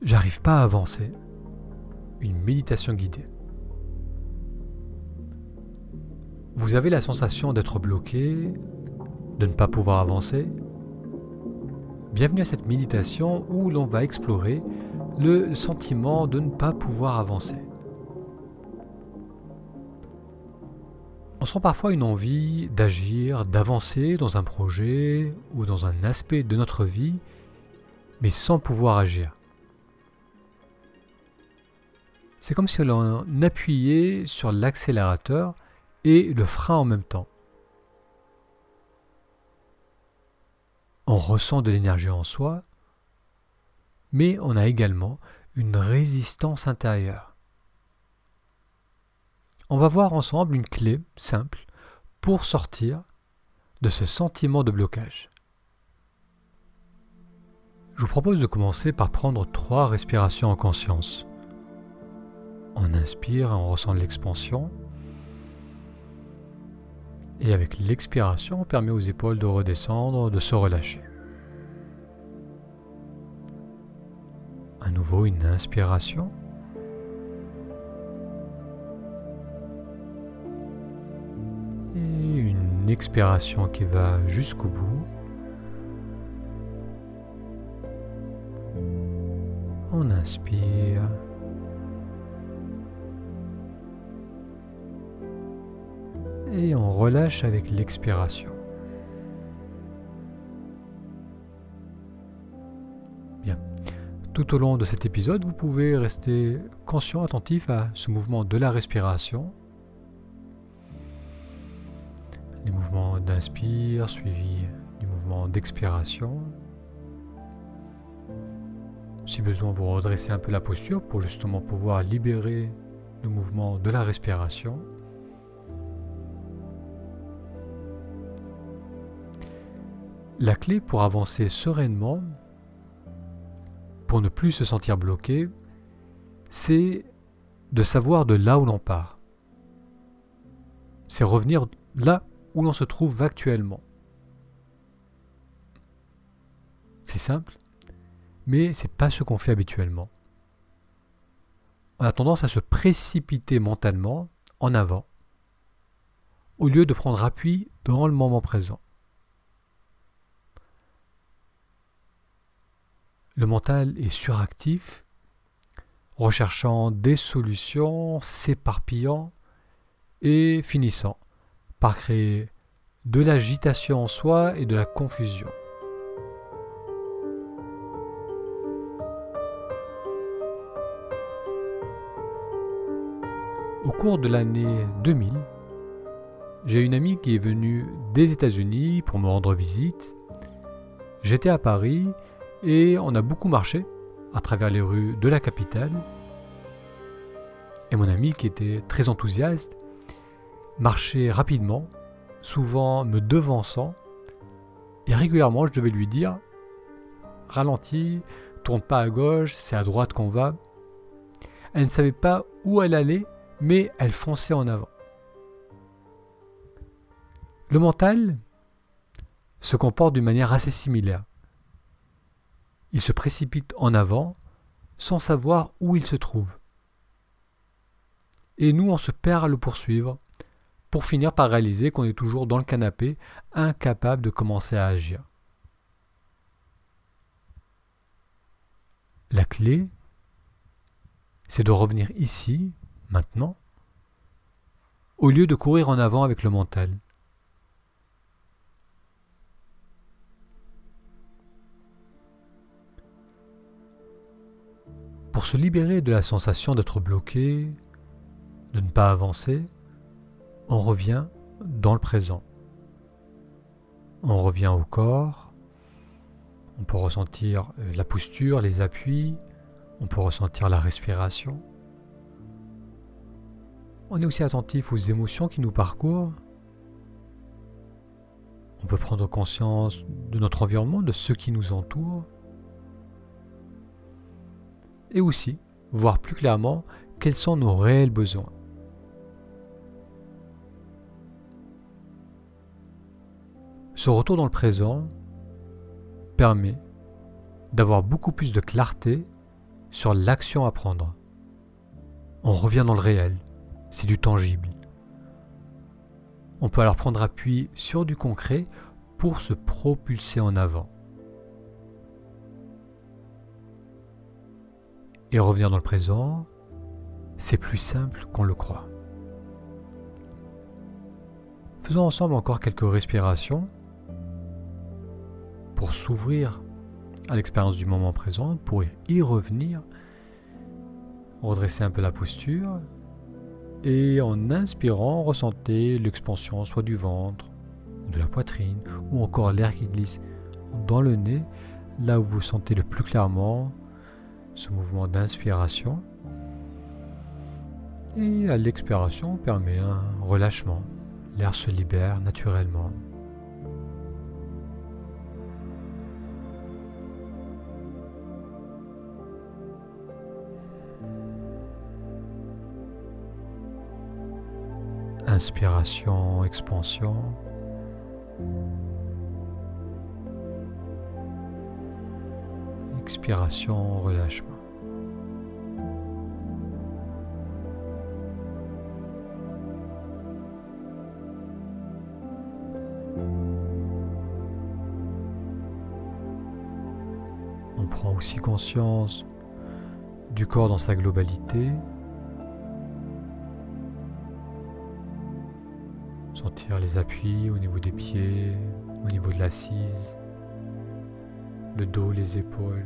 J'arrive pas à avancer. Une méditation guidée. Vous avez la sensation d'être bloqué, de ne pas pouvoir avancer? Bienvenue à cette méditation où l'on va explorer le sentiment de ne pas pouvoir avancer. On sent parfois une envie d'agir, d'avancer dans un projet ou dans un aspect de notre vie, mais sans pouvoir agir. C'est comme si l'on appuyait sur l'accélérateur et le frein en même temps. On ressent de l'énergie en soi, mais on a également une résistance intérieure. On va voir ensemble une clé simple pour sortir de ce sentiment de blocage. Je vous propose de commencer par prendre trois respirations en conscience. On inspire, on ressent l'expansion. Et avec l'expiration, on permet aux épaules de redescendre, de se relâcher. À nouveau une inspiration. Et une expiration qui va jusqu'au bout. On inspire. Et on relâche avec l'expiration. Bien. Tout au long de cet épisode, vous pouvez rester conscient, attentif à ce mouvement de la respiration. Les mouvements d'inspire suivis du mouvement d'expiration. Si besoin, vous redressez un peu la posture pour justement pouvoir libérer le mouvement de la respiration. La clé pour avancer sereinement, pour ne plus se sentir bloqué, c'est de savoir de là où l'on part. C'est revenir là où l'on se trouve actuellement. C'est simple, mais c'est pas ce qu'on fait habituellement. On a tendance à se précipiter mentalement en avant, au lieu de prendre appui dans le moment présent. Le mental est suractif, recherchant des solutions, s'éparpillant et finissant par créer de l'agitation en soi et de la confusion. Au cours de l'année 2000, j'ai une amie qui est venue des États-Unis pour me rendre visite. J'étais à Paris et on a beaucoup marché à travers les rues de la capitale. Et mon ami, qui était très enthousiaste, marchait rapidement, souvent me devançant, et régulièrement je devais lui dire Ralentis, tourne pas à gauche, c'est à droite qu'on va. Elle ne savait pas où elle allait, mais elle fonçait en avant. Le mental se comporte d'une manière assez similaire. Il se précipite en avant sans savoir où il se trouve. Et nous, on se perd à le poursuivre pour finir par réaliser qu'on est toujours dans le canapé, incapable de commencer à agir. La clé, c'est de revenir ici, maintenant, au lieu de courir en avant avec le mental. Se libérer de la sensation d'être bloqué, de ne pas avancer, on revient dans le présent. On revient au corps, on peut ressentir euh, la posture, les appuis, on peut ressentir la respiration. On est aussi attentif aux émotions qui nous parcourent. On peut prendre conscience de notre environnement, de ceux qui nous entourent et aussi voir plus clairement quels sont nos réels besoins. Ce retour dans le présent permet d'avoir beaucoup plus de clarté sur l'action à prendre. On revient dans le réel, c'est du tangible. On peut alors prendre appui sur du concret pour se propulser en avant. Et revenir dans le présent, c'est plus simple qu'on le croit. Faisons ensemble encore quelques respirations pour s'ouvrir à l'expérience du moment présent, pour y revenir, redresser un peu la posture et en inspirant, ressentez l'expansion soit du ventre, de la poitrine ou encore l'air qui glisse dans le nez, là où vous sentez le plus clairement ce mouvement d'inspiration. Et à l'expiration, permet un relâchement. L'air se libère naturellement. Inspiration, expansion. Expiration, relâchement. On prend aussi conscience du corps dans sa globalité, Sentir les appuis au niveau des pieds, au niveau de l'assise, le dos, les épaules,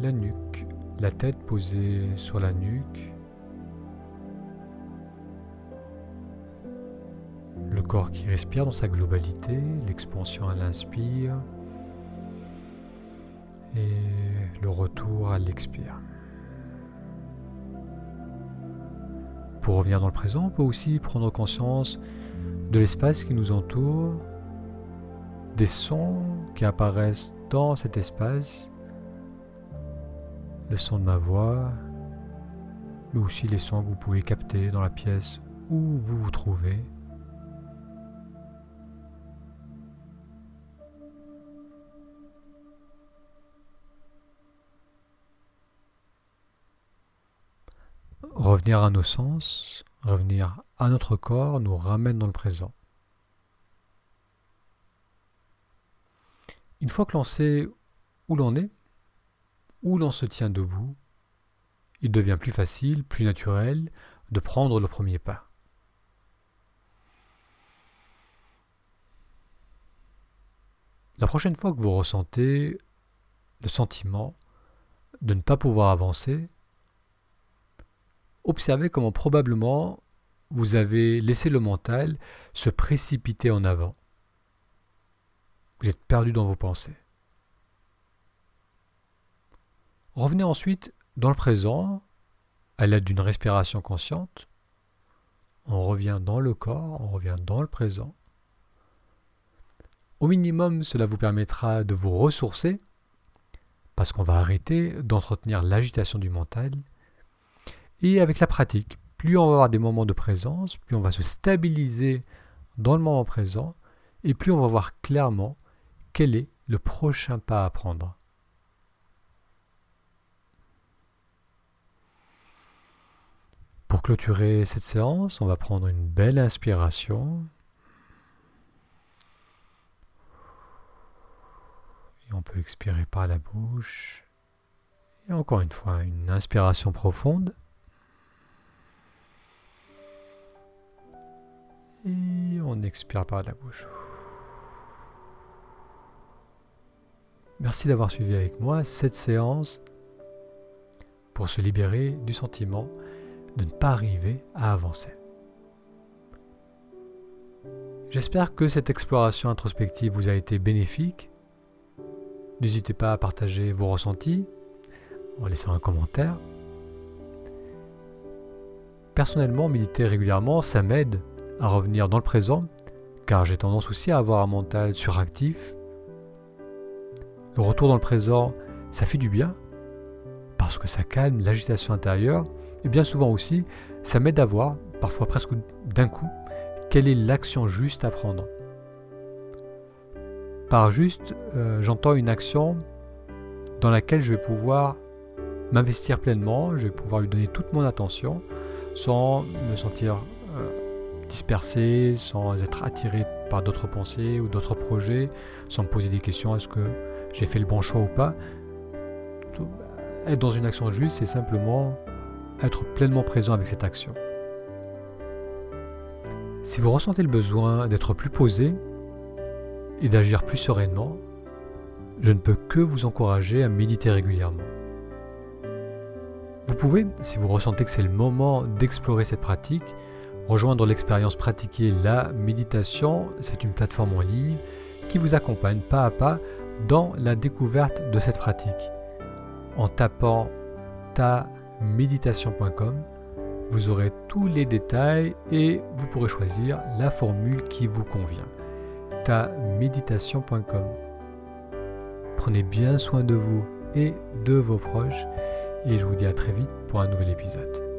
la nuque, la tête posée sur la nuque, le corps qui respire dans sa globalité, l'expansion à l'inspire et le retour à l'expire. Pour revenir dans le présent, on peut aussi prendre conscience de l'espace qui nous entoure, des sons qui apparaissent dans cet espace, le son de ma voix, mais aussi les sons que vous pouvez capter dans la pièce où vous vous trouvez. Revenir à nos sens, revenir à notre corps nous ramène dans le présent. Une fois que l'on sait où l'on est, où l'on se tient debout, il devient plus facile, plus naturel de prendre le premier pas. La prochaine fois que vous ressentez le sentiment de ne pas pouvoir avancer, observez comment probablement vous avez laissé le mental se précipiter en avant. Vous êtes perdu dans vos pensées. Revenez ensuite dans le présent à l'aide d'une respiration consciente. On revient dans le corps, on revient dans le présent. Au minimum, cela vous permettra de vous ressourcer parce qu'on va arrêter d'entretenir l'agitation du mental et avec la pratique, plus on va avoir des moments de présence, plus on va se stabiliser dans le moment présent, et plus on va voir clairement quel est le prochain pas à prendre. Pour clôturer cette séance, on va prendre une belle inspiration. On peut expirer par la bouche. Et encore une fois, une inspiration profonde. Et on expire par la bouche. Merci d'avoir suivi avec moi cette séance pour se libérer du sentiment de ne pas arriver à avancer. J'espère que cette exploration introspective vous a été bénéfique. N'hésitez pas à partager vos ressentis en laissant un commentaire. Personnellement, méditer régulièrement, ça m'aide à revenir dans le présent, car j'ai tendance aussi à avoir un mental suractif. Le retour dans le présent, ça fait du bien, parce que ça calme l'agitation intérieure, et bien souvent aussi, ça m'aide à voir, parfois presque d'un coup, quelle est l'action juste à prendre. Par juste, euh, j'entends une action dans laquelle je vais pouvoir m'investir pleinement, je vais pouvoir lui donner toute mon attention sans me sentir euh, dispersé, sans être attiré par d'autres pensées ou d'autres projets, sans me poser des questions est-ce que j'ai fait le bon choix ou pas. Être dans une action juste, c'est simplement être pleinement présent avec cette action. Si vous ressentez le besoin d'être plus posé et d'agir plus sereinement, je ne peux que vous encourager à méditer régulièrement. Vous pouvez, si vous ressentez que c'est le moment d'explorer cette pratique, rejoindre l'expérience pratiquée La Méditation. C'est une plateforme en ligne qui vous accompagne pas à pas dans la découverte de cette pratique. En tapant taméditation.com, vous aurez tous les détails et vous pourrez choisir la formule qui vous convient. taméditation.com. Prenez bien soin de vous et de vos proches et je vous dis à très vite pour un nouvel épisode.